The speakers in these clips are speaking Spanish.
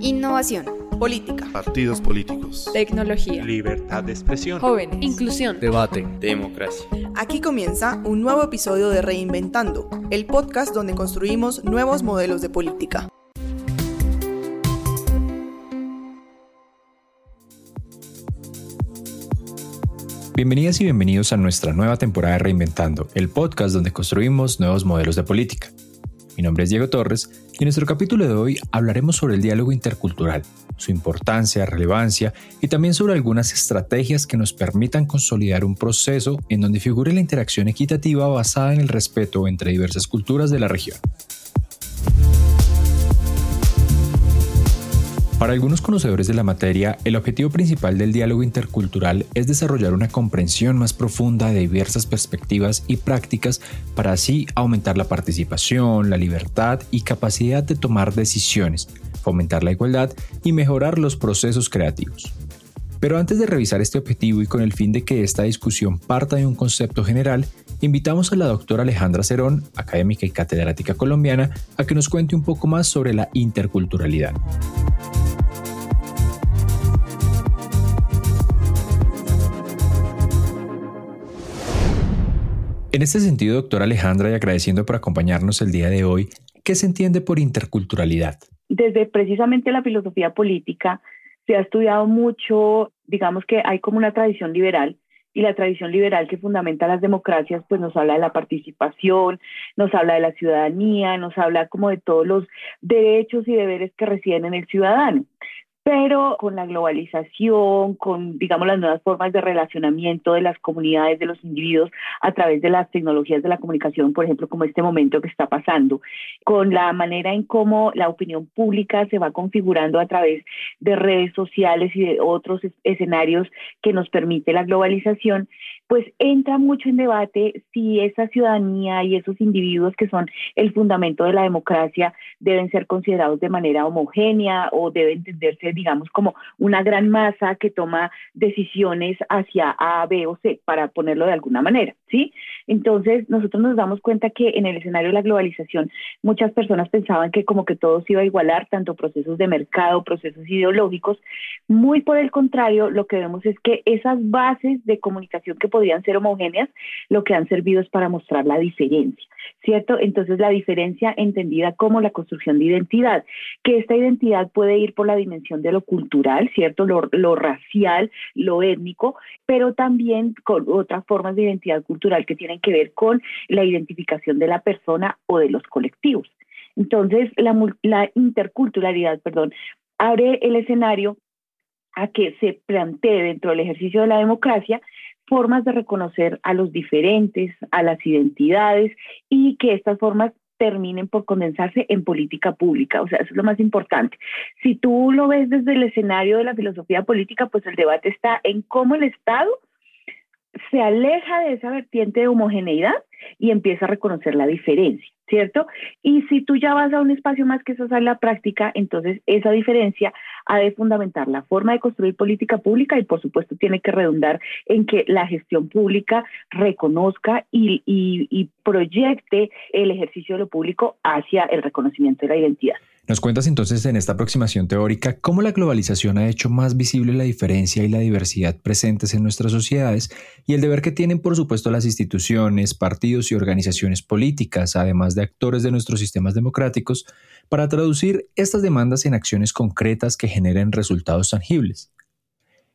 Innovación. Política. Partidos políticos. Tecnología. Libertad de expresión. Jóvenes. Inclusión. Debate. Democracia. Aquí comienza un nuevo episodio de Reinventando, el podcast donde construimos nuevos modelos de política. Bienvenidas y bienvenidos a nuestra nueva temporada de Reinventando, el podcast donde construimos nuevos modelos de política. Mi nombre es Diego Torres y en nuestro capítulo de hoy hablaremos sobre el diálogo intercultural, su importancia, relevancia y también sobre algunas estrategias que nos permitan consolidar un proceso en donde figure la interacción equitativa basada en el respeto entre diversas culturas de la región. Para algunos conocedores de la materia, el objetivo principal del diálogo intercultural es desarrollar una comprensión más profunda de diversas perspectivas y prácticas para así aumentar la participación, la libertad y capacidad de tomar decisiones, fomentar la igualdad y mejorar los procesos creativos. Pero antes de revisar este objetivo y con el fin de que esta discusión parta de un concepto general, invitamos a la doctora Alejandra Cerón, académica y catedrática colombiana, a que nos cuente un poco más sobre la interculturalidad. En este sentido, doctora Alejandra, y agradeciendo por acompañarnos el día de hoy, ¿qué se entiende por interculturalidad? Desde precisamente la filosofía política se ha estudiado mucho, digamos que hay como una tradición liberal y la tradición liberal que fundamenta las democracias, pues nos habla de la participación, nos habla de la ciudadanía, nos habla como de todos los derechos y deberes que residen en el ciudadano pero con la globalización, con, digamos, las nuevas formas de relacionamiento de las comunidades, de los individuos a través de las tecnologías de la comunicación, por ejemplo, como este momento que está pasando, con la manera en cómo la opinión pública se va configurando a través de redes sociales y de otros escenarios que nos permite la globalización, pues entra mucho en debate si esa ciudadanía y esos individuos que son el fundamento de la democracia deben ser considerados de manera homogénea o debe entenderse, digamos, como una gran masa que toma decisiones hacia A, B o C, para ponerlo de alguna manera, ¿sí? Entonces, nosotros nos damos cuenta que en el escenario de la globalización muchas personas pensaban que como que todo se iba a igualar, tanto procesos de mercado, procesos ideológicos. Muy por el contrario, lo que vemos es que esas bases de comunicación que podían ser homogéneas, lo que han servido es para mostrar la diferencia, ¿cierto? Entonces la diferencia entendida como la construcción de identidad, que esta identidad puede ir por la dimensión de lo cultural, ¿cierto? Lo, racial, lo étnico, pero también con otras formas de identidad cultural que tienen que ver con la identificación de la persona o de los colectivos. Entonces, la, la interculturalidad, perdón, abre el escenario a que se plantee dentro del ejercicio de la democracia formas de reconocer a los diferentes, a las identidades y que estas formas terminen por condensarse en política pública. O sea, eso es lo más importante. Si tú lo ves desde el escenario de la filosofía política, pues el debate está en cómo el Estado se aleja de esa vertiente de homogeneidad y empieza a reconocer la diferencia. ¿Cierto? Y si tú ya vas a un espacio más que eso es la práctica, entonces esa diferencia ha de fundamentar la forma de construir política pública y por supuesto tiene que redundar en que la gestión pública reconozca y, y proyecte el ejercicio de lo público hacia el reconocimiento de la identidad. Nos cuentas entonces en esta aproximación teórica cómo la globalización ha hecho más visible la diferencia y la diversidad presentes en nuestras sociedades y el deber que tienen por supuesto las instituciones, partidos y organizaciones políticas, además de actores de nuestros sistemas democráticos, para traducir estas demandas en acciones concretas que generen resultados tangibles.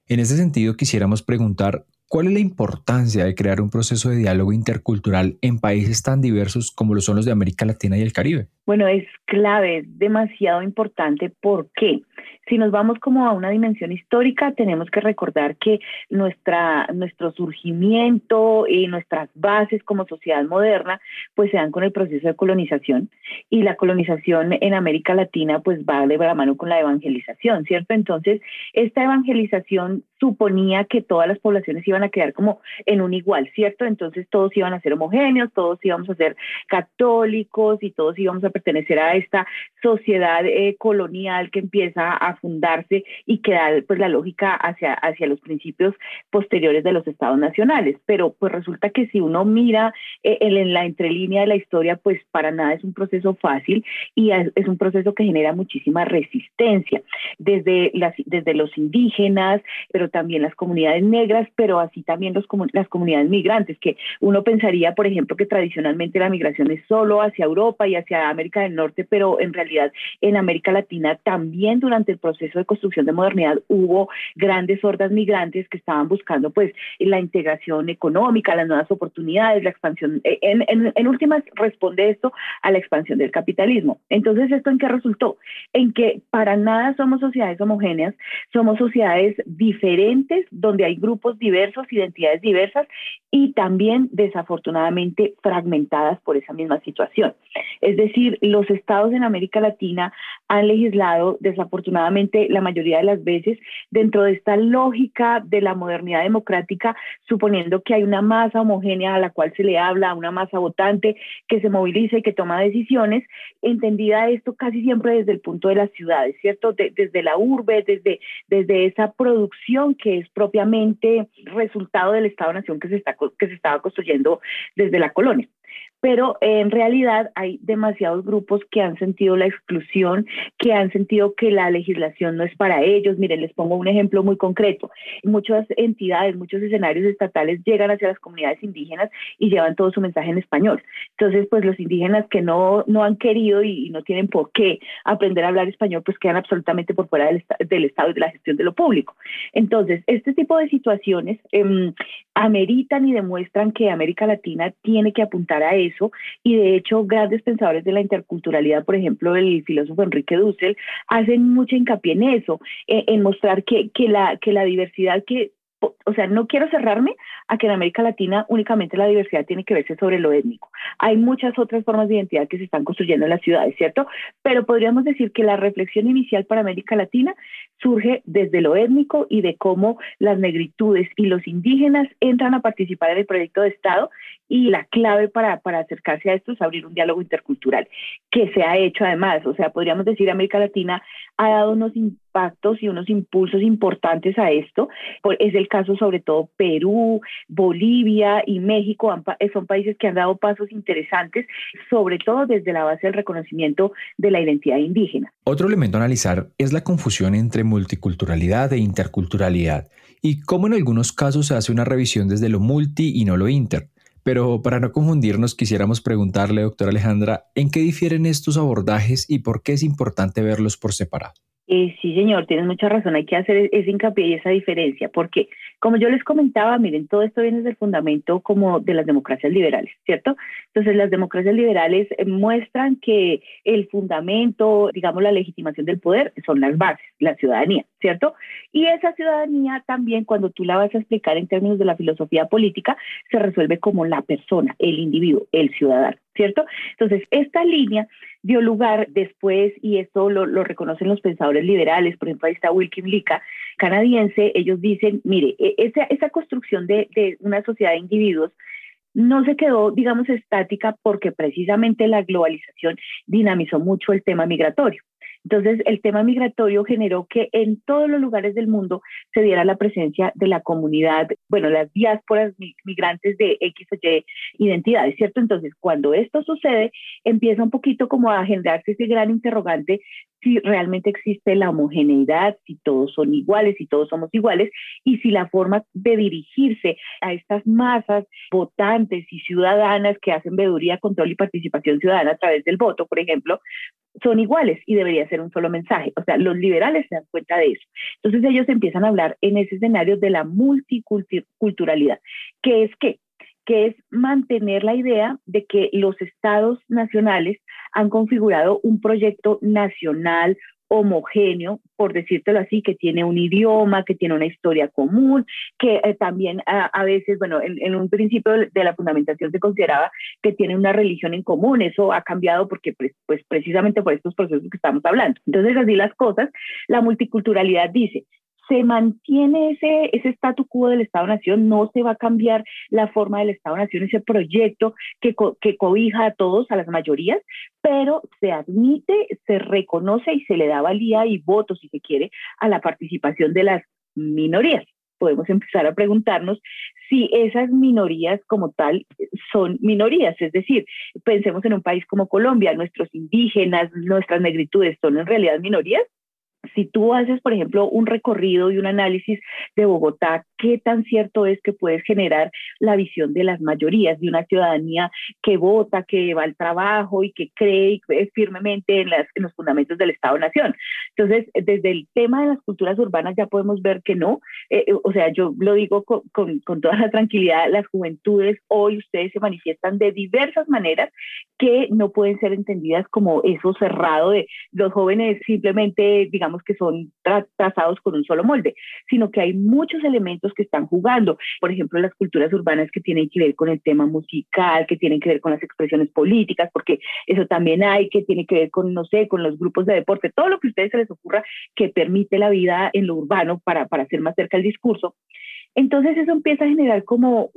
En ese sentido, quisiéramos preguntar ¿Cuál es la importancia de crear un proceso de diálogo intercultural en países tan diversos como lo son los de América Latina y el Caribe? Bueno, es clave, es demasiado importante. ¿Por qué? Si nos vamos como a una dimensión histórica, tenemos que recordar que nuestra, nuestro surgimiento y nuestras bases como sociedad moderna, pues se dan con el proceso de colonización y la colonización en América Latina, pues va de la mano con la evangelización, ¿cierto? Entonces, esta evangelización suponía que todas las poblaciones iban a quedar como en un igual, ¿cierto? Entonces todos iban a ser homogéneos, todos íbamos a ser católicos y todos íbamos a pertenecer a esta sociedad eh, colonial que empieza a, fundarse y que da pues la lógica hacia, hacia los principios posteriores de los estados nacionales. Pero pues resulta que si uno mira eh, en la entrelínea de la historia, pues para nada es un proceso fácil y es un proceso que genera muchísima resistencia, desde, desde los indígenas, pero también las comunidades negras, pero así también los, las comunidades migrantes, que uno pensaría, por ejemplo, que tradicionalmente la migración es solo hacia Europa y hacia América del Norte, pero en realidad en América Latina también durante el proceso de construcción de modernidad hubo grandes hordas migrantes que estaban buscando pues la integración económica, las nuevas oportunidades, la expansión, en, en, en últimas responde esto a la expansión del capitalismo. Entonces, ¿esto en qué resultó? En que para nada somos sociedades homogéneas, somos sociedades diferentes donde hay grupos diversos, identidades diversas y también desafortunadamente fragmentadas por esa misma situación. Es decir, los estados en América Latina han legislado desafortunadamente la mayoría de las veces dentro de esta lógica de la modernidad democrática, suponiendo que hay una masa homogénea a la cual se le habla, una masa votante que se moviliza y que toma decisiones, entendida esto casi siempre desde el punto de las ciudades, ¿cierto? desde la urbe, desde, desde esa producción que es propiamente resultado del Estado-Nación que se, está, que se estaba construyendo desde la colonia pero en realidad hay demasiados grupos que han sentido la exclusión, que han sentido que la legislación no es para ellos. Miren, les pongo un ejemplo muy concreto. Muchas entidades, muchos escenarios estatales llegan hacia las comunidades indígenas y llevan todo su mensaje en español. Entonces, pues los indígenas que no, no han querido y, no tienen por qué aprender a hablar español, pues quedan absolutamente por fuera del, del Estado y de la gestión de lo público. Entonces, este tipo de situaciones em, ameritan y demuestran que América Latina tiene que apuntar a eso y de hecho grandes pensadores de la interculturalidad, por ejemplo el filósofo Enrique Dussel, hacen mucha hincapié en eso, eh, en mostrar que, que, la, que la diversidad que o sea, no quiero cerrarme a que en América Latina únicamente la diversidad tiene que verse sobre lo étnico. Hay muchas otras formas de identidad que se están construyendo en las ciudades, ¿cierto? Pero podríamos decir que la reflexión inicial para América Latina surge desde lo étnico y de cómo las negritudes y los indígenas entran a participar en el proyecto de Estado y la clave para, para acercarse a esto es abrir un diálogo intercultural, que se ha hecho además, o sea, podríamos decir América Latina ha dado unos impactos y unos impulsos importantes a esto. Es el caso sobre todo Perú, Bolivia y México, son países que han dado pasos interesantes, sobre todo desde la base del reconocimiento de la identidad indígena. Otro elemento a analizar es la confusión entre multiculturalidad e interculturalidad y cómo en algunos casos se hace una revisión desde lo multi y no lo inter. Pero para no confundirnos, quisiéramos preguntarle, doctora Alejandra, ¿en qué difieren estos abordajes y por qué es importante verlos por separado? Eh, sí, señor, tienes mucha razón. Hay que hacer ese hincapié y esa diferencia, porque como yo les comentaba, miren, todo esto viene del fundamento como de las democracias liberales, ¿cierto? Entonces, las democracias liberales eh, muestran que el fundamento, digamos, la legitimación del poder son las bases, la ciudadanía, ¿cierto? Y esa ciudadanía también, cuando tú la vas a explicar en términos de la filosofía política, se resuelve como la persona, el individuo, el ciudadano. ¿cierto? Entonces, esta línea dio lugar después, y esto lo, reconocen los pensadores liberales, por ejemplo, ahí está Wilkin Lika, canadiense, ellos dicen, mire, e, esa, esa construcción de una sociedad de individuos no se quedó, digamos, estática porque precisamente la globalización dinamizó mucho el tema migratorio. Entonces, el tema migratorio generó que en todos los lugares del mundo se diera la presencia de la comunidad, bueno, las diásporas migrantes de X o Y identidades, ¿cierto? Entonces, cuando esto sucede, empieza un poquito como a generarse ese gran interrogante si realmente existe la homogeneidad, si todos son iguales, si todos somos iguales, y si la forma de dirigirse a estas masas votantes y ciudadanas que hacen veeduría, control y participación ciudadana a través del voto, por ejemplo, son iguales y debería ser un solo mensaje. O sea, los liberales se dan cuenta de eso. Entonces ellos empiezan a hablar en ese escenario de la multiculturalidad, que es que que es mantener la idea de que los estados nacionales han configurado un proyecto nacional homogéneo, por decírtelo así, que tiene un idioma, que tiene una historia común, que eh, también a, veces, bueno, en, un principio de la fundamentación se consideraba que tiene una religión en común, eso ha cambiado porque pues, pues precisamente por estos procesos que estamos hablando. Entonces, así las cosas, la multiculturalidad dice, se mantiene ese, ese statu quo del Estado-Nación, no se va a cambiar la forma del Estado-Nación, ese proyecto que, que cobija a todos, a las mayorías, pero se admite, se reconoce y se le da valía y votos, si se quiere, a la participación de las minorías. Podemos empezar a preguntarnos si esas minorías como tal son minorías, es decir, pensemos en un país como Colombia, nuestros indígenas, nuestras negritudes son en realidad minorías si tú haces, por ejemplo, un recorrido y un análisis de Bogotá, ¿qué tan cierto es que puedes generar la visión de las mayorías de una ciudadanía que vota, que va al trabajo y que cree firmemente en, los fundamentos del Estado-Nación? Entonces, desde el tema de las culturas urbanas ya podemos ver que no. Eh, eh, o sea, yo lo digo con, con toda la tranquilidad, las juventudes hoy ustedes se manifiestan de diversas maneras que no pueden ser entendidas como eso cerrado de los jóvenes simplemente, digamos, que son trazados con un solo molde, sino que hay muchos elementos que están jugando. Por ejemplo, las culturas urbanas que tienen que ver con el tema musical, que tienen que ver con las expresiones políticas, porque eso también hay, que tiene que ver con, no sé, con los grupos de deporte, todo lo que a ustedes se les ocurra que permite la vida en lo urbano para, para hacer más cerca el discurso. Entonces eso empieza a generar como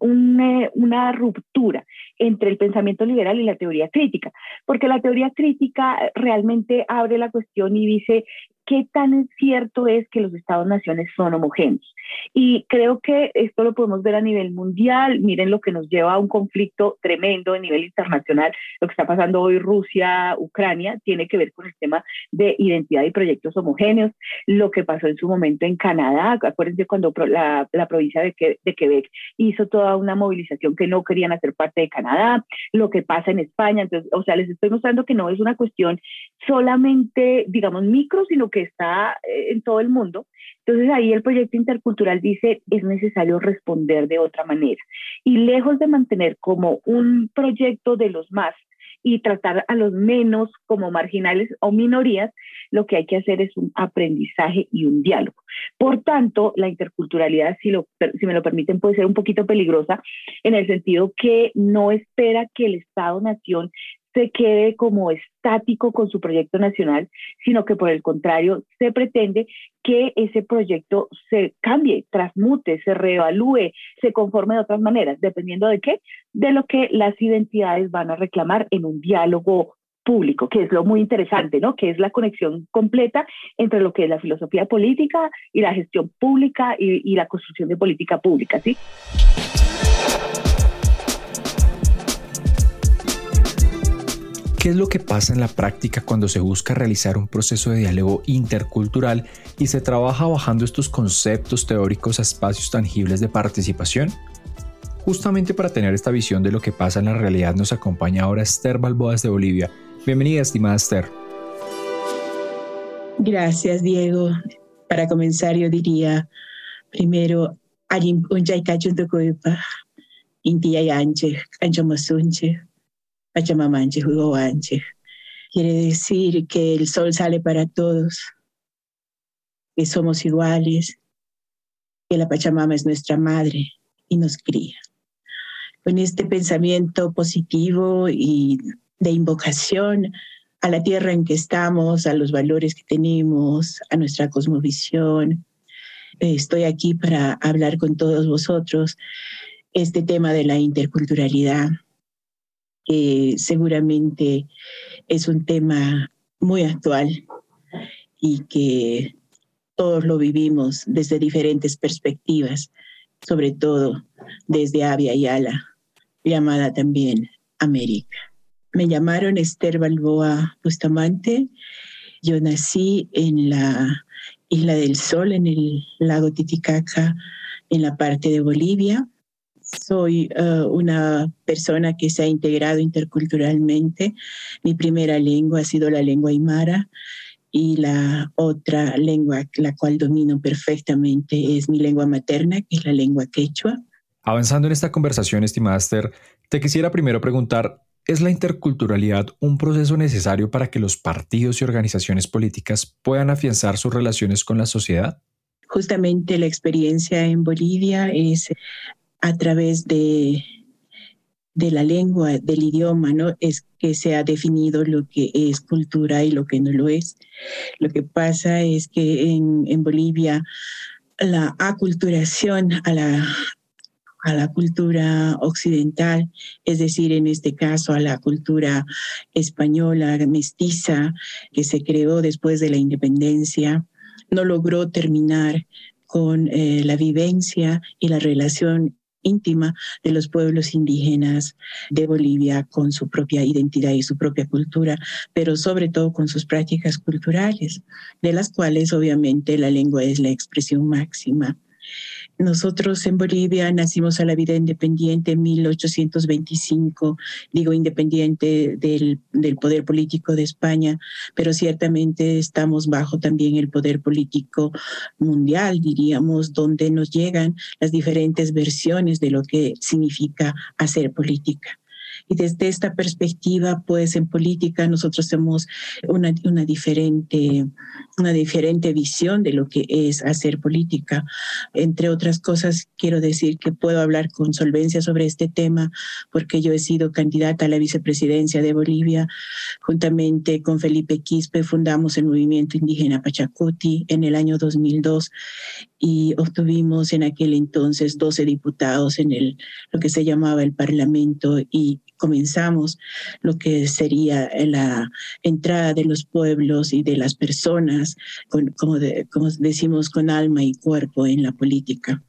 una ruptura entre el pensamiento liberal y la teoría crítica, porque la teoría crítica realmente abre la cuestión y dice, qué tan cierto es que los estados-naciones son homogéneos. Y creo que esto lo podemos ver a nivel mundial. Miren lo que nos lleva a un conflicto tremendo a nivel internacional. Lo que está pasando hoy Rusia, Ucrania, tiene que ver con el tema de identidad y proyectos homogéneos. Lo que pasó en su momento en Canadá, acuérdense cuando la, la provincia de, de Quebec hizo toda una movilización que no querían hacer parte de Canadá. Lo que pasa en España. Entonces, o sea, les estoy mostrando que no es una cuestión solamente, digamos, micro, sino que está eh, en todo el mundo. Entonces ahí el proyecto intercultural dice es necesario responder de otra manera. Y lejos de mantener como un proyecto de los más y tratar a los menos como marginales o minorías, lo que hay que hacer es un aprendizaje y un diálogo. Por tanto, la interculturalidad, si, si me lo permiten, puede ser un poquito peligrosa en el sentido que no espera que el Estado-Nación se quede como estático con su proyecto nacional, sino que por el contrario se pretende que ese proyecto se cambie, transmute, se reevalúe, se conforme de otras maneras, dependiendo de qué, de lo que las identidades van a reclamar en un diálogo público, que es lo muy interesante, ¿no? Que es la conexión completa entre lo que es la filosofía política y la gestión pública y, y la construcción de política pública, ¿sí? ¿Qué es lo que pasa en la práctica cuando se busca realizar un proceso de diálogo intercultural y se trabaja bajando estos conceptos teóricos a espacios tangibles de participación? Justamente para tener esta visión de lo que pasa en la realidad nos acompaña ahora Esther Balboas de Bolivia. Bienvenida, estimada Esther. Gracias, Diego. Para comenzar, yo diría primero, Pachamamanche, Hugoanche. Quiere decir que el sol sale para todos, que somos iguales, que la Pachamama es nuestra madre y nos cría. Con este pensamiento positivo y de invocación a la tierra en que estamos, a los valores que tenemos, a nuestra cosmovisión, estoy aquí para hablar con todos vosotros este tema de la interculturalidad que seguramente es un tema muy actual y que todos lo vivimos desde diferentes perspectivas, sobre todo desde Avia y Ala, llamada también América. Me llamaron Esther Balboa Bustamante. Yo nací en la Isla del Sol, en el lago Titicaca, en la parte de Bolivia soy eh, una persona que se ha integrado interculturalmente. Mi primera lengua ha sido la lengua aymara y la otra lengua, la cual domino perfectamente, es mi lengua materna, que es la lengua quechua. Avanzando en esta conversación, estimada Esther, te quisiera primero preguntar, ¿es la interculturalidad un proceso necesario para que los partidos y organizaciones políticas puedan afianzar sus relaciones con la sociedad? Justamente la experiencia en Bolivia es a través de de la lengua, del idioma, ¿no? Es que se ha definido lo que es cultura y lo que no lo es. Lo que pasa es que en, en Bolivia la aculturación a la, a la cultura occidental, es decir, en este caso a la cultura española mestiza que se creó después de la independencia, no logró terminar con eh, la vivencia y la relación íntima de los pueblos indígenas de Bolivia con su propia identidad y su propia cultura, pero sobre todo con sus prácticas culturales, de las cuales obviamente la lengua es la expresión máxima. Nosotros en Bolivia nacimos a la vida independiente en 1825, digo independiente del, del, poder político de España, pero ciertamente estamos bajo también el poder político mundial, diríamos, donde nos llegan las diferentes versiones de lo que significa hacer política. Y desde esta perspectiva, pues en política nosotros tenemos una, una, diferente, una diferente visión de lo que es hacer política. Entre otras cosas, quiero decir que puedo hablar con solvencia sobre este tema porque yo he sido candidata a la vicepresidencia de Bolivia. Juntamente con Felipe Quispe fundamos el movimiento indígena Pachacuti en el año 2002 y obtuvimos en aquel entonces 12 diputados en el, lo que se llamaba el Parlamento y comenzamos lo que sería la entrada de los pueblos y de las personas, como, como decimos, con alma y cuerpo en la política.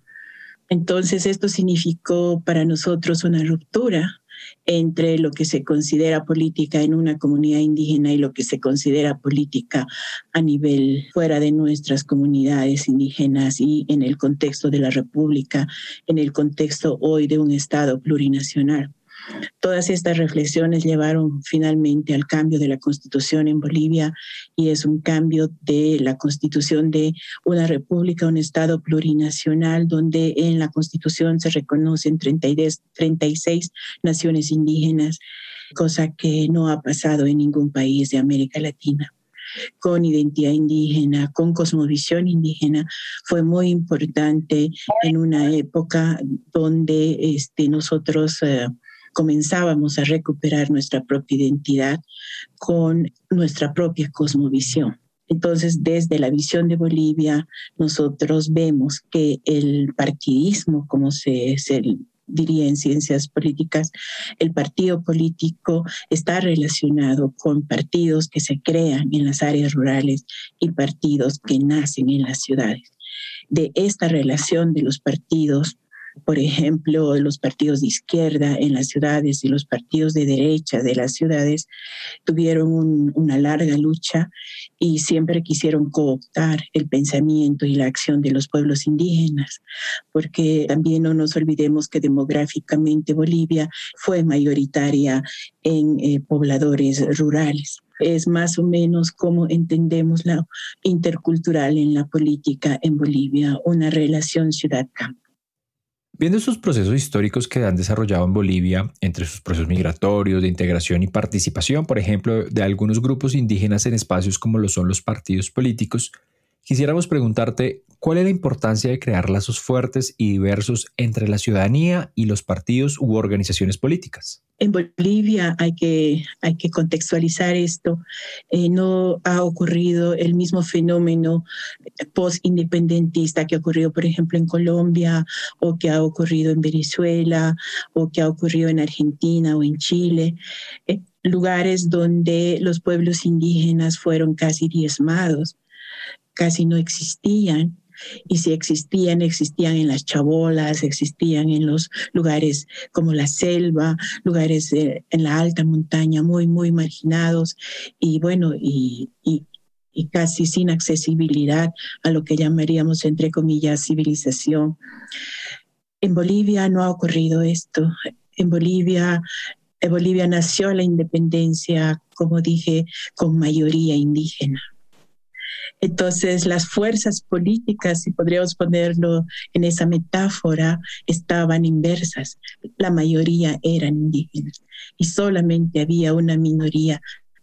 Entonces esto significó para nosotros una ruptura entre lo que se considera política en una comunidad indígena y lo que se considera política a nivel fuera de nuestras comunidades indígenas y en el contexto de la República, en el contexto hoy de un Estado plurinacional. Todas estas reflexiones llevaron finalmente al cambio de la constitución en Bolivia y es un cambio de la constitución de una república, un estado plurinacional donde en la constitución se reconocen 36 naciones indígenas, cosa que no ha pasado en ningún país de América Latina. Con identidad indígena, con cosmovisión indígena, fue muy importante en una época donde este, nosotros eh, comenzábamos a recuperar nuestra propia identidad con nuestra propia cosmovisión. Entonces, desde la visión de Bolivia, nosotros vemos que el partidismo, como se, se diría en ciencias políticas, el partido político está relacionado con partidos que se crean en las áreas rurales y partidos que nacen en las ciudades. De esta relación de los partidos por ejemplo, los partidos de izquierda en las ciudades y los partidos de derecha de las ciudades tuvieron una larga lucha y siempre quisieron cooptar el pensamiento y la acción de los pueblos indígenas, porque también no nos olvidemos que demográficamente Bolivia fue mayoritaria en eh, pobladores rurales es más o menos como entendemos la intercultural en la política en Bolivia, una relación ciudad-campo. Viendo esos procesos históricos que han desarrollado en Bolivia, entre sus procesos migratorios, de integración y participación, por ejemplo, de algunos grupos indígenas en espacios como lo son los partidos políticos, quisiéramos preguntarte cuál es la importancia de crear lazos fuertes y diversos entre la ciudadanía y los partidos u organizaciones políticas. En Bolivia hay que, hay que contextualizar esto. Eh, no ha ocurrido el mismo fenómeno post-independentista que ha ocurrido, por ejemplo, en Colombia o que ha ocurrido en Venezuela o que ha ocurrido en Argentina o en Chile. Eh, lugares donde los pueblos indígenas fueron casi diezmados, casi no existían y si existían, existían en las chabolas, existían en los lugares como la selva, lugares en la alta montaña muy, muy marginados y bueno, y, y, y casi sin accesibilidad a lo que llamaríamos, entre comillas, civilización. En Bolivia no ha ocurrido esto. En Bolivia en Bolivia nació la independencia, como dije, con mayoría indígena. Entonces, las fuerzas políticas, si podríamos ponerlo en esa metáfora, estaban inversas. La mayoría eran indígenas y solamente había una minoría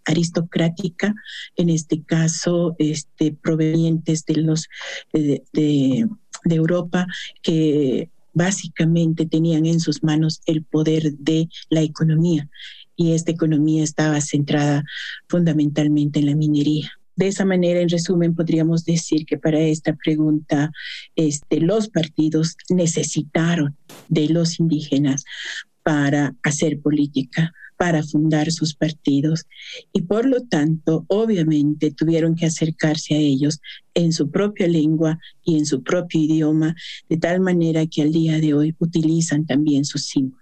aristocrática, en este caso, este, provenientes de, los, de, de Europa, que básicamente tenían en sus manos el poder de la economía y esta economía estaba centrada fundamentalmente en la minería. De esa manera, en resumen, podríamos decir que para esta pregunta, este, los partidos necesitaron de los indígenas para hacer política, para fundar sus partidos y por lo tanto, obviamente, tuvieron que acercarse a ellos en su propia lengua y en su propio idioma, de tal manera que al día de hoy utilizan también sus símbolos.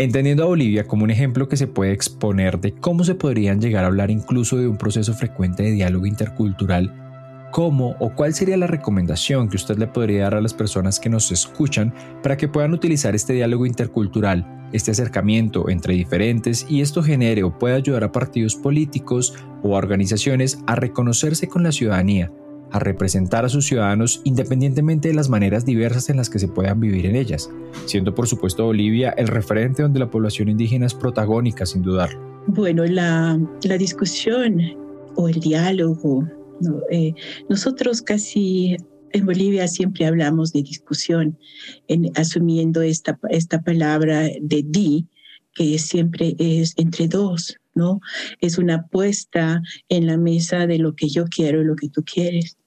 Entendiendo a Bolivia como un ejemplo que se puede exponer de cómo se podrían llegar a hablar incluso de un proceso frecuente de diálogo intercultural, ¿cómo o cuál sería la recomendación que usted le podría dar a las personas que nos escuchan para que puedan utilizar este diálogo intercultural, este acercamiento entre diferentes y esto genere o pueda ayudar a partidos políticos o a organizaciones a reconocerse con la ciudadanía a representar a sus ciudadanos independientemente de las maneras diversas en las que se puedan vivir en ellas, siendo por supuesto Bolivia el referente donde la población indígena es protagónica sin dudarlo. Bueno, la, la discusión o el diálogo, eh, nosotros casi en Bolivia siempre hablamos de discusión, en, asumiendo esta, esta palabra de di, que siempre es entre dos, ¿no? Es una apuesta en la mesa de lo que yo quiero y lo que tú quieres.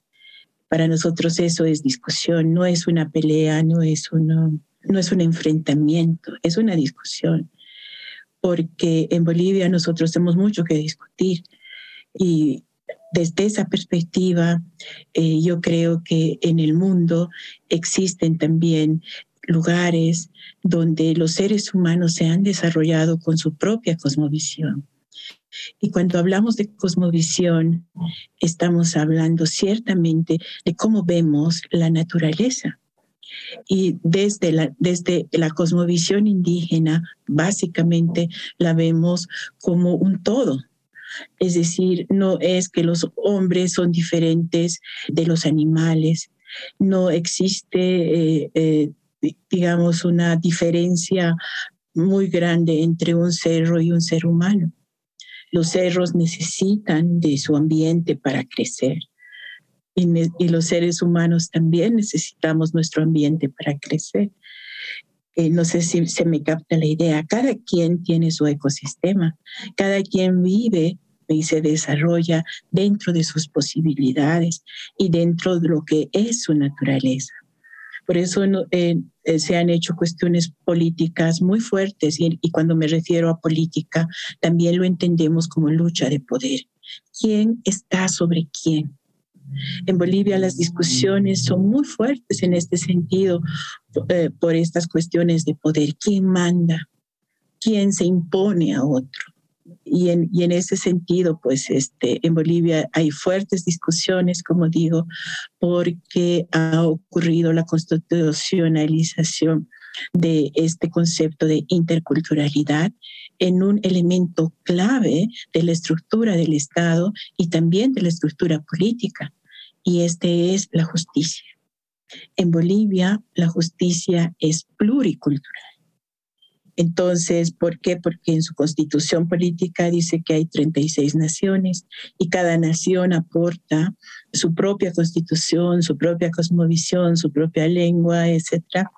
Para nosotros eso es discusión, no es una pelea, no es, uno, no es un enfrentamiento, es una discusión. Porque en Bolivia nosotros tenemos mucho que discutir y desde esa perspectiva, eh, yo creo que en el mundo existen también lugares donde los seres humanos se han desarrollado con su propia cosmovisión. Y cuando hablamos de cosmovisión, estamos hablando ciertamente de cómo vemos la naturaleza. Y desde la, desde la cosmovisión indígena, básicamente la vemos como un todo. Es decir, no es que los hombres son diferentes de los animales, no existe, eh, eh, digamos, una diferencia muy grande entre un cerro y un ser humano los cerros necesitan de su ambiente para crecer. Y, los seres humanos también necesitamos nuestro ambiente para crecer. Eh, no sé si se me capta la idea. Cada quien tiene su ecosistema. Cada quien vive y se desarrolla dentro de sus posibilidades y dentro de lo que es su naturaleza. Por eso eh, eh, se han hecho cuestiones políticas muy fuertes y, cuando me refiero a política, también lo entendemos como lucha de poder. ¿Quién está sobre quién? En Bolivia las discusiones son muy fuertes en este sentido eh, por estas cuestiones de poder. ¿Quién manda? ¿Quién se impone a otro? Y en, ese sentido, pues este, en Bolivia hay fuertes discusiones, como digo, porque ha ocurrido la constitucionalización de este concepto de interculturalidad en un elemento clave de la estructura del Estado y también de la estructura política, y este es la justicia. En Bolivia, la justicia es pluricultural. Entonces, ¿por qué? Porque en su constitución política dice que hay 36 naciones y cada nación aporta su propia constitución, su propia cosmovisión, su propia lengua, etc.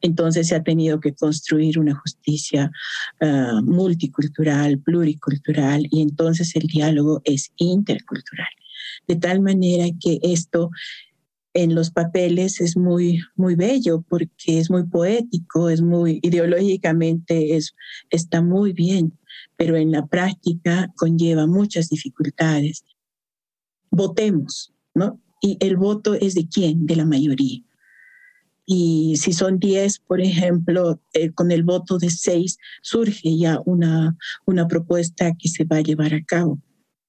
Entonces se ha tenido que construir una justicia ah, multicultural, pluricultural, y entonces el diálogo es intercultural. De tal manera que esto en los papeles es muy, muy bello porque es muy poético, es muy ideológicamente, es, está muy bien, pero en la práctica conlleva muchas dificultades. Votemos, ¿no? Y el voto es de quién? De la mayoría. Y si son 10, por ejemplo, eh, con el voto de 6 surge ya una, una propuesta que se va a llevar a cabo.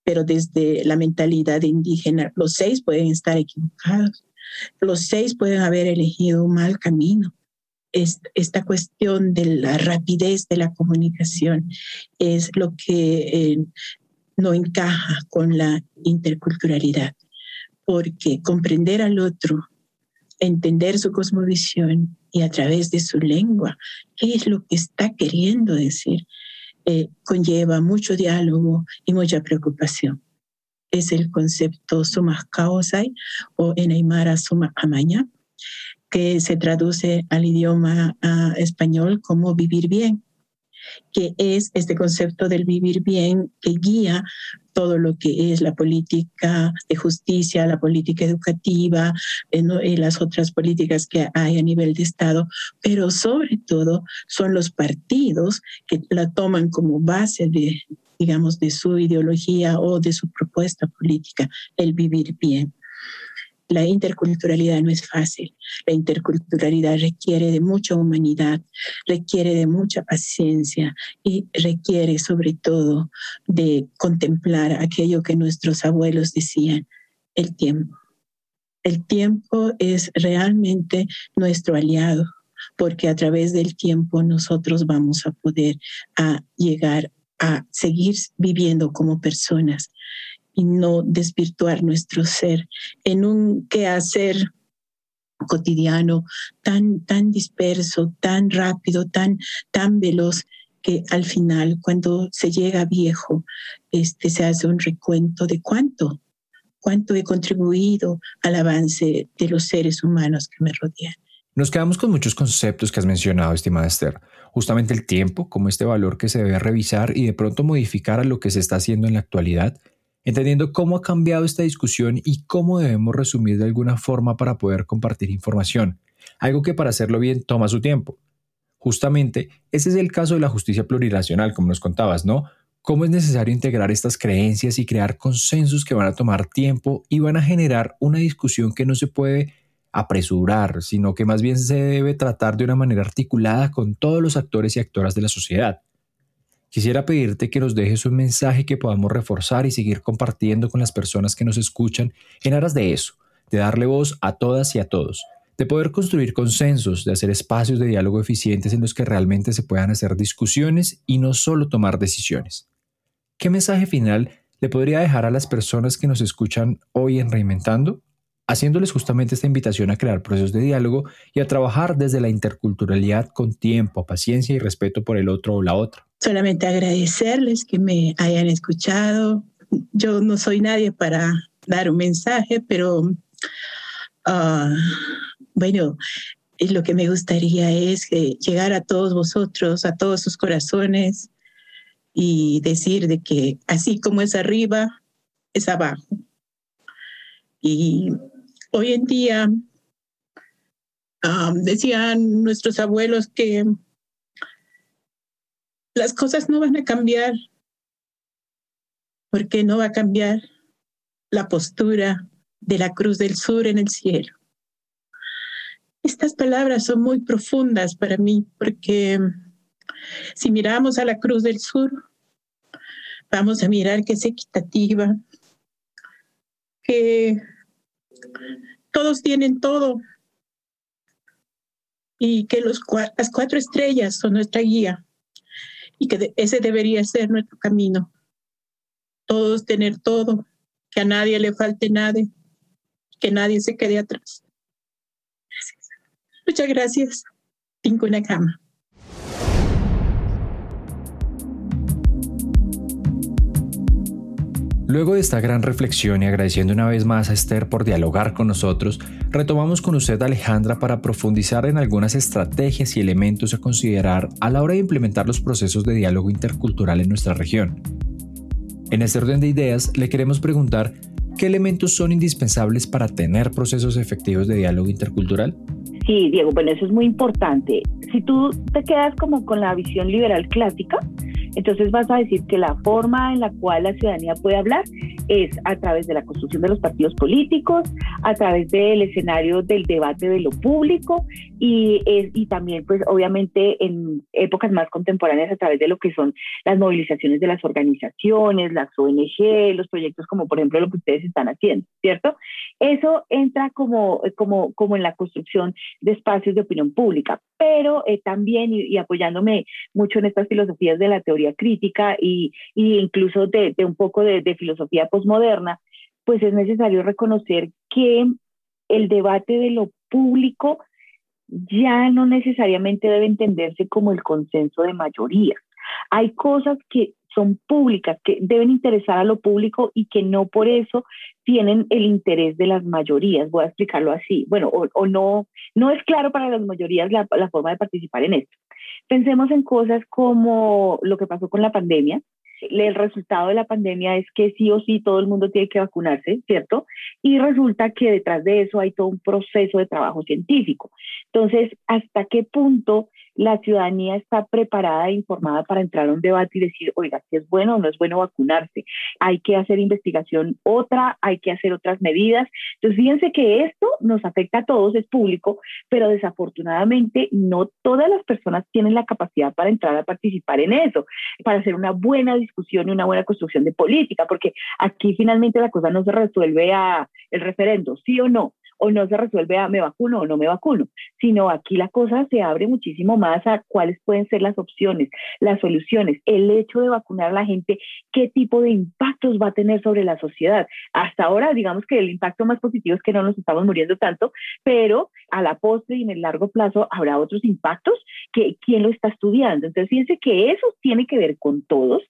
Pero desde la mentalidad indígena, los seis pueden estar equivocados los seis pueden haber elegido un mal camino. Esta cuestión de la rapidez de la comunicación es lo que eh, no encaja con la interculturalidad, porque comprender al otro, entender su cosmovisión y a través de su lengua, qué es lo que está queriendo decir, eh, conlleva mucho diálogo y mucha preocupación es el concepto Suma Kaosai o en Aymara Suma Amaña. que se traduce al idioma español como vivir bien, que es este concepto del vivir bien que guía todo lo que es la política de justicia, la política educativa eh, y las otras políticas que hay a nivel de Estado, pero sobre todo son los partidos que la toman como base de, digamos, de su ideología o de su propuesta política, el vivir bien. La interculturalidad no es fácil. La interculturalidad requiere de mucha humanidad, requiere de mucha paciencia y requiere sobre todo de contemplar aquello que nuestros abuelos decían, el tiempo. El tiempo es realmente nuestro aliado porque a través del tiempo nosotros vamos a poder a llegar a seguir viviendo como personas y no desvirtuar nuestro ser en un quehacer cotidiano tan, tan disperso, tan rápido, tan, tan veloz que al final cuando se llega viejo este, se hace un recuento de cuánto, cuánto he contribuido al avance de los seres humanos que me rodean. Nos quedamos con muchos conceptos que has mencionado, estimada Esther. Justamente el tiempo como este valor que se debe revisar y de pronto modificar a lo que se está haciendo en la actualidad entendiendo cómo ha cambiado esta discusión y cómo debemos resumir de alguna forma para poder compartir información, algo que para hacerlo bien toma su tiempo. Justamente, ese es el caso de la justicia plurinacional, como nos contabas, ¿no? Cómo es necesario integrar estas creencias y crear consensos que van a tomar tiempo y van a generar una discusión que no se puede apresurar, sino que más bien se debe tratar de una manera articulada con todos los actores y actoras de la sociedad. Quisiera pedirte que nos dejes un mensaje que podamos reforzar y seguir compartiendo con las personas que nos escuchan en aras de eso, de darle voz a todas y a todos, de poder construir consensos, de hacer espacios de diálogo eficientes en los que realmente se puedan hacer discusiones y no solo tomar decisiones. ¿Qué mensaje final le podría dejar a las personas que nos escuchan hoy en Reinventando? Haciéndoles justamente esta invitación a crear procesos de diálogo y a trabajar desde la interculturalidad con tiempo, paciencia y respeto por el otro o la otra. Solamente agradecerles que me hayan escuchado. Yo no soy nadie para dar un mensaje, pero ah, bueno, lo que me gustaría es llegar a todos vosotros, a todos sus corazones y decir de que así como es arriba, es abajo. Y Hoy en día, decían nuestros abuelos que las cosas no van a cambiar porque no va a cambiar la postura de la cruz del sur en el cielo. Estas palabras son muy profundas para mí porque si miramos a la cruz del sur, vamos a mirar que es equitativa, que todos tienen todo y que las cuatro estrellas son nuestra guía y que ese debería ser nuestro camino. Todos tener todo, que a nadie le falte nada, que nadie se quede atrás. Muchas gracias. Tengo una cama. Luego de esta gran reflexión y agradeciendo una vez más a Esther por dialogar con nosotros, retomamos con usted Alejandra para profundizar en algunas estrategias y elementos a considerar a la hora de implementar los procesos de diálogo intercultural en nuestra región. En este orden de ideas, le queremos preguntar qué elementos son indispensables para tener procesos efectivos de diálogo intercultural. Sí, Diego, bueno, eso es muy importante. Si tú te quedas como con la visión liberal clásica, entonces vas a decir que la forma en la cual la ciudadanía puede hablar es a través de la construcción de los partidos políticos, a través del escenario del debate de lo público y, es, y también pues obviamente en épocas más contemporáneas a través de lo que son las movilizaciones de las organizaciones, las ONG, los proyectos como por ejemplo lo que ustedes están haciendo, ¿cierto? Eso entra como, como, como en la construcción de espacios de opinión pública, pero eh, también y, apoyándome mucho en estas filosofías de la teoría crítica y, y incluso de, de, un poco de, de filosofía posmoderna, pues es necesario reconocer que el debate de lo público ya no necesariamente debe entenderse como el consenso de mayoría. Hay cosas que son públicas, que deben interesar a lo público y que no por eso tienen el interés de las mayorías. Voy a explicarlo así. Bueno, o, no, no es claro para las mayorías la, forma de participar en esto. Pensemos en cosas como lo que pasó con la pandemia, el resultado de la pandemia es que sí o sí todo el mundo tiene que vacunarse, ¿cierto? Y resulta que detrás de eso hay todo un proceso de trabajo científico. Entonces, ¿hasta qué punto la ciudadanía está preparada e informada para entrar a un debate y decir, oiga, si es bueno o no es bueno vacunarse? Hay que hacer investigación otra, hay que hacer otras medidas. Entonces, fíjense que esto nos afecta a todos, es público, pero desafortunadamente no todas las personas tienen la capacidad para entrar a participar en eso, para hacer una buena discusión y una buena construcción de política, porque aquí finalmente la cosa no se resuelve a el referendo, sí o no, o no se resuelve a me vacuno o no me vacuno, sino aquí la cosa se abre muchísimo más a cuáles pueden ser las opciones, las soluciones, el hecho de vacunar a la gente, qué tipo de impactos va a tener sobre la sociedad. Hasta ahora, digamos que el impacto más positivo es que no nos estamos muriendo tanto, pero a la postre y en el largo plazo habrá otros impactos que quién lo está estudiando. Entonces, fíjense que eso tiene que ver con todos,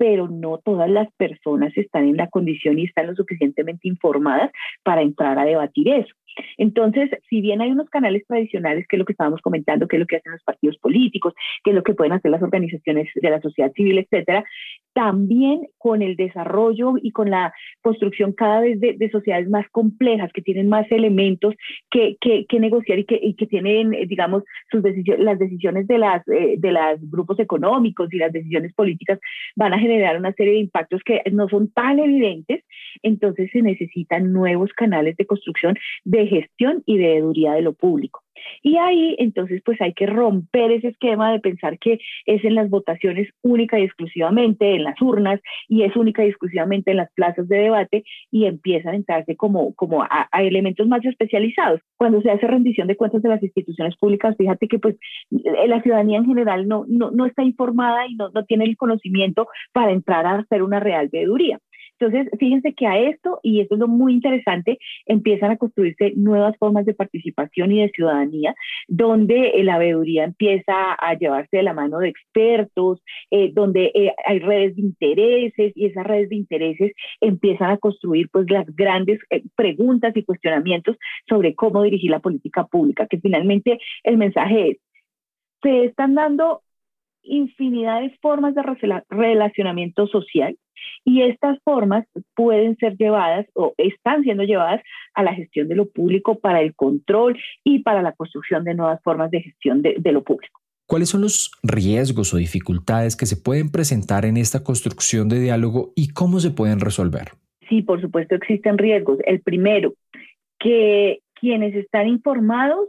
pero no todas las personas están en la condición y están lo suficientemente informadas para entrar a debatir eso. Entonces, si bien hay unos canales tradicionales, que es lo que estábamos comentando, que es lo que hacen los partidos políticos, que es lo que pueden hacer las organizaciones de la sociedad civil, etcétera, también con el desarrollo y con la construcción cada vez de, sociedades más complejas, que tienen más elementos que, que, negociar y que, y que tienen, eh, digamos, sus decisiones, las decisiones de las eh, de los grupos económicos y las decisiones políticas van a generar una serie de impactos que no son tan evidentes, entonces se necesitan nuevos canales de construcción de gestión y de de lo público. Y ahí entonces pues hay que romper ese esquema de pensar que es en las votaciones única y exclusivamente, en las urnas y es única y exclusivamente en las plazas de debate y empiezan a entrarse como, como a, elementos más especializados. Cuando se hace rendición de cuentas de las instituciones públicas, fíjate que pues eh, la ciudadanía en general no, no, no está informada y no, no tiene el conocimiento para entrar a hacer una real veeduría. Entonces, fíjense que a esto, y esto es lo muy interesante, empiezan a construirse nuevas formas de participación y de ciudadanía, donde la veeduría empieza a llevarse de la mano de expertos, eh, donde eh, hay redes de intereses y esas redes de intereses empiezan a construir pues las grandes eh, preguntas y cuestionamientos sobre cómo dirigir la política pública, que finalmente el mensaje es, se están dando infinidad de formas de relacionamiento social y estas formas pueden ser llevadas o están siendo llevadas a la gestión de lo público para el control y para la construcción de nuevas formas de gestión de, lo público. ¿Cuáles son los riesgos o dificultades que se pueden presentar en esta construcción de diálogo y cómo se pueden resolver? Sí, por supuesto existen riesgos. El primero, que quienes están informados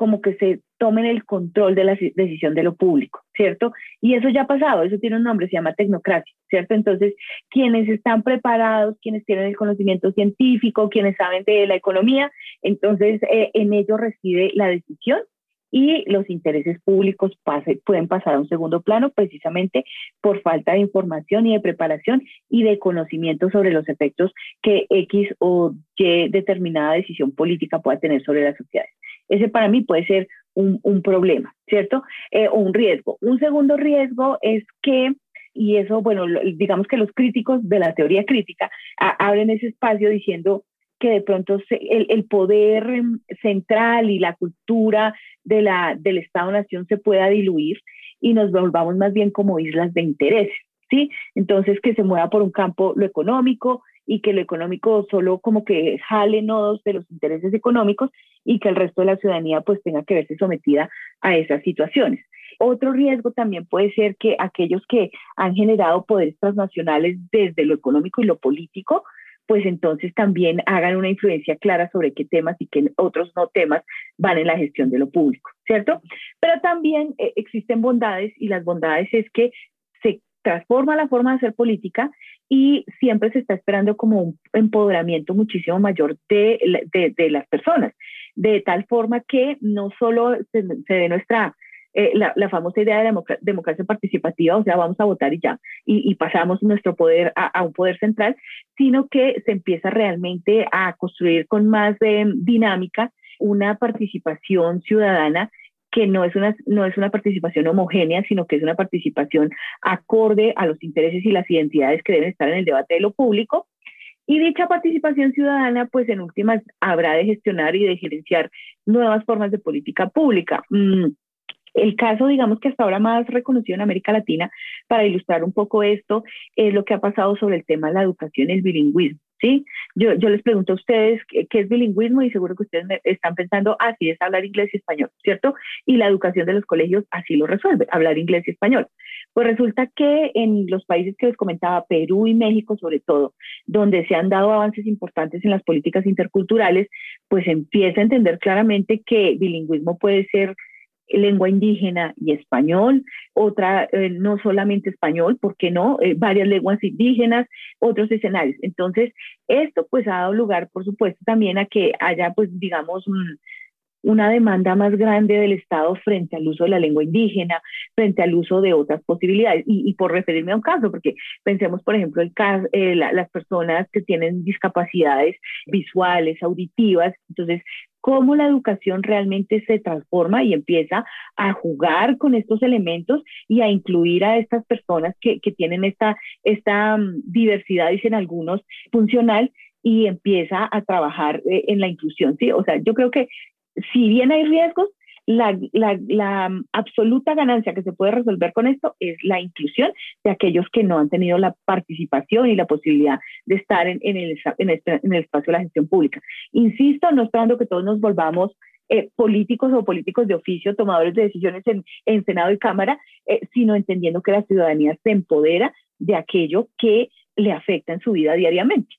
como que se tomen el control de la decisión de lo público, ¿cierto? Y eso ya ha pasado, eso tiene un nombre, se llama tecnocracia, ¿cierto? Entonces, quienes están preparados, quienes tienen el conocimiento científico, quienes saben de la economía, entonces eh, en ellos reside la decisión y los intereses públicos pueden pasar a un segundo plano precisamente por falta de información y de preparación y de conocimiento sobre los efectos que X o Y determinada decisión política pueda tener sobre las sociedades. Ese para mí puede ser un, problema, ¿cierto? Eh, o un riesgo. Un segundo riesgo es que y eso, bueno, digamos que los críticos de la teoría crítica abren ese espacio diciendo que de pronto el, poder em, central y la cultura de la, del Estado-Nación se pueda diluir y nos volvamos más bien como islas de interés, ¿sí? Entonces, que se mueva por un campo lo económico y que lo económico solo como que jale nodos de los intereses económicos y que el resto de la ciudadanía pues tenga que verse sometida a esas situaciones. Otro riesgo también puede ser que aquellos que han generado poderes transnacionales desde lo económico y lo político, pues entonces también hagan una influencia clara sobre qué temas y qué otros no temas van en la gestión de lo público, ¿cierto? Pero también eh, existen bondades y las bondades es que transforma la forma de hacer política y siempre se está esperando como un empoderamiento muchísimo mayor de, de, las personas, de tal forma que no solo se, ve nuestra, eh, la, la, famosa idea de democracia, participativa, o sea, vamos a votar y ya, y, pasamos nuestro poder a, un poder central, sino que se empieza realmente a construir con más eh, dinámica una participación ciudadana que no es, una, no es una participación homogénea, sino que es una participación acorde a los intereses y las identidades que deben estar en el debate de lo público. Y dicha participación ciudadana, pues en últimas, habrá de gestionar y de gerenciar nuevas formas de política pública. Mm, el caso, digamos que hasta ahora más reconocido en América Latina, para ilustrar un poco esto, es lo que ha pasado sobre el tema de la educación y el bilingüismo. ¿Sí? Yo, yo les pregunto a ustedes qué, es bilingüismo y seguro que ustedes están pensando, así es hablar inglés y español, ¿cierto? Y la educación de los colegios así lo resuelve, hablar inglés y español. Pues resulta que en los países que les comentaba, Perú y México sobre todo, donde se han dado avances importantes en las políticas interculturales, pues empieza a entender claramente que bilingüismo puede ser lengua indígena y español, otra eh, no solamente español, ¿por qué no? Eh, varias lenguas indígenas, otros escenarios. Entonces, esto pues ha dado lugar, por supuesto, también a que haya pues digamos una demanda más grande del Estado frente al uso de la lengua indígena, frente al uso de otras posibilidades. Y, por referirme a un caso, porque pensemos, por ejemplo, el caso, eh, las personas que tienen discapacidades visuales, auditivas, entonces cómo la educación realmente se transforma y empieza a jugar con estos elementos y a incluir a estas personas que, que tienen esta, esta mm, diversidad, dicen algunos, funcional y empieza a trabajar eh, en la inclusión. ¿sí? O sea, yo creo que si bien hay riesgos, la, la, la, absoluta ganancia que se puede resolver con esto es la inclusión de aquellos que no han tenido la participación y la posibilidad de estar en, en, el, en, este, en el espacio de la gestión pública. Insisto, no esperando que todos nos volvamos eh, políticos o políticos de oficio, tomadores de decisiones en Senado y Cámara, eh, sino entendiendo que la ciudadanía se empodera de aquello que le afecta en su vida diariamente.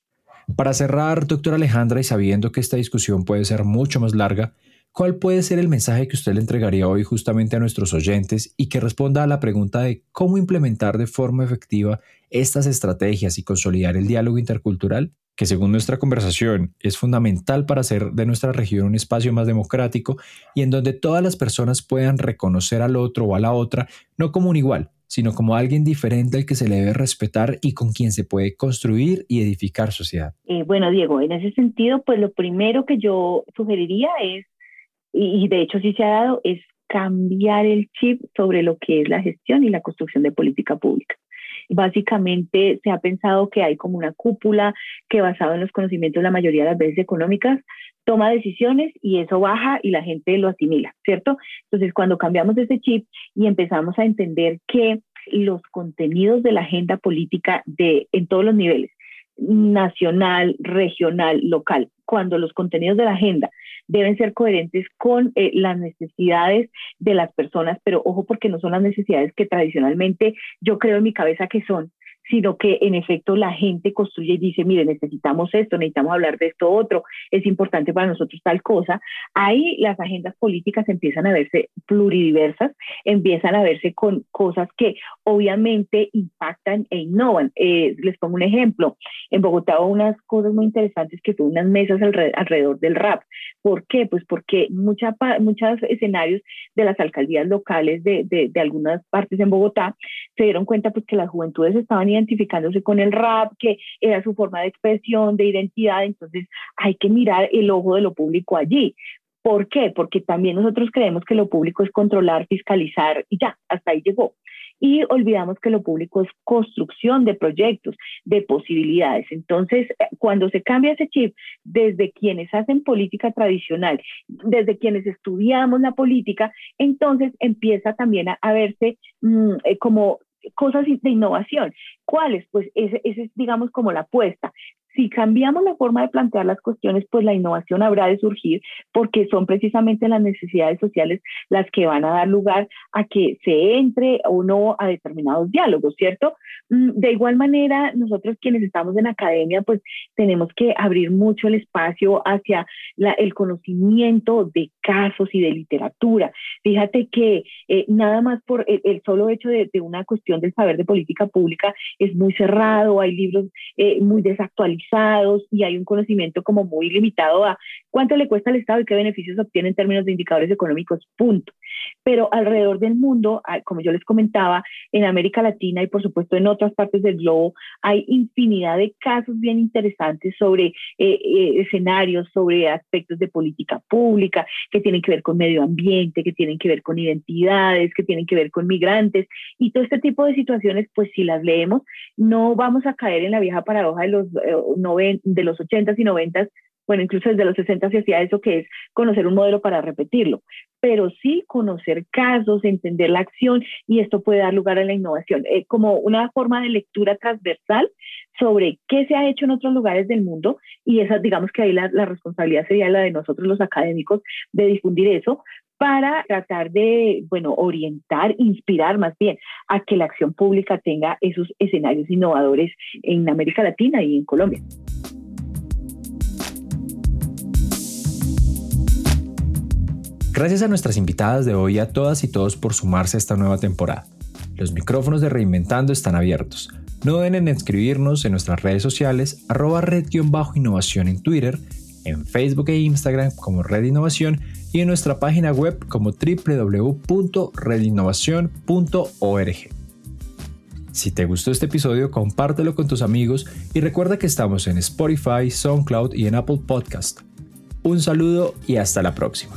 Para cerrar, doctora Alejandra, y sabiendo que esta discusión puede ser mucho más larga, ¿Cuál puede ser el mensaje que usted le entregaría hoy justamente a nuestros oyentes y que responda a la pregunta de cómo implementar de forma efectiva estas estrategias y consolidar el diálogo intercultural, que según nuestra conversación es fundamental para hacer de nuestra región un espacio más democrático y en donde todas las personas puedan reconocer al otro o a la otra no como un igual, sino como alguien diferente al que se le debe respetar y con quien se puede construir y edificar sociedad? Eh, bueno, Diego, en ese sentido, pues lo primero que yo sugeriría es y, de hecho sí se ha dado, es cambiar el chip sobre lo que es la gestión y la construcción de política pública. Básicamente se ha pensado que hay como una cúpula que basado en los conocimientos la mayoría de las veces económicas toma decisiones y eso baja y la gente lo asimila, ¿cierto? Entonces cuando cambiamos ese chip y empezamos a entender que los contenidos de la agenda política de en todos los niveles, nacional, regional, local, cuando los contenidos de la agenda deben ser coherentes con eh, las necesidades de las personas, pero ojo porque no son las necesidades que tradicionalmente yo creo en mi cabeza que son, sino que en efecto la gente construye y dice, mire, necesitamos esto, necesitamos hablar de esto otro, es importante para nosotros tal cosa. Ahí las agendas políticas empiezan a verse pluridiversas, empiezan a verse con cosas que obviamente impactan e innovan. Eh, les pongo un ejemplo. En Bogotá hubo unas cosas muy interesantes que fue unas mesas alrededor del rap. ¿Por qué? Pues porque muchos escenarios de las alcaldías locales de, de, de, algunas partes en Bogotá se dieron cuenta pues que las juventudes estaban identificándose con el rap, que era su forma de expresión, de identidad, entonces hay que mirar el ojo de lo público allí. ¿Por qué? Porque también nosotros creemos que lo público es controlar, fiscalizar y ya, hasta ahí llegó y olvidamos que lo público es construcción de proyectos, de posibilidades. Entonces, eh, cuando se cambia ese chip desde quienes hacen política tradicional, desde quienes estudiamos la política, entonces empieza también a, verse mm, eh, como cosas de innovación. ¿Cuáles? Pues ese, es, digamos, como la apuesta. Si cambiamos la forma de plantear las cuestiones, pues la innovación habrá de surgir porque son precisamente las necesidades sociales las que van a dar lugar a que se entre o no a determinados diálogos, ¿cierto? Mm, de igual manera, nosotros quienes estamos en academia, pues tenemos que abrir mucho el espacio hacia el conocimiento de casos y de literatura. Fíjate que eh, nada más por el, solo hecho de, una cuestión del saber de política pública es muy cerrado, hay libros eh, muy desactualizados y hay un conocimiento como muy limitado a cuánto le cuesta al Estado y qué beneficios obtiene en términos de indicadores económicos, punto. Pero alrededor del mundo, ah, como yo les comentaba, en América Latina y por supuesto en otras partes del globo, hay infinidad de casos bien interesantes sobre eh, eh, escenarios, sobre aspectos de política pública que tienen que ver con medio ambiente, que tienen que ver con identidades, que tienen que ver con migrantes y todo este tipo de situaciones, pues si las leemos, no vamos a caer en la vieja paradoja de los, eh, de los 80s y 90s bueno, incluso desde los 60 se hacía eso que es conocer un modelo para repetirlo, pero sí conocer casos, entender la acción y esto puede dar lugar a la innovación, eh, como una forma de lectura transversal sobre qué se ha hecho en otros lugares del mundo y esa, digamos que ahí la, la responsabilidad sería la de nosotros los académicos de difundir eso para tratar de, bueno, orientar, inspirar más bien a que la acción pública tenga esos escenarios innovadores en América Latina y en Colombia. Gracias a nuestras invitadas de hoy a todas y todos por sumarse a esta nueva temporada. Los micrófonos de Reinventando están abiertos. No duden en escribirnos en nuestras redes sociales, arroba red-innovación en Twitter, en Facebook e Instagram como Red Innovación y en nuestra página web como www.redinnovación.org. Si te gustó este episodio, compártelo con tus amigos y recuerda que estamos en Spotify, SoundCloud y en Apple Podcast. Un saludo y hasta la próxima.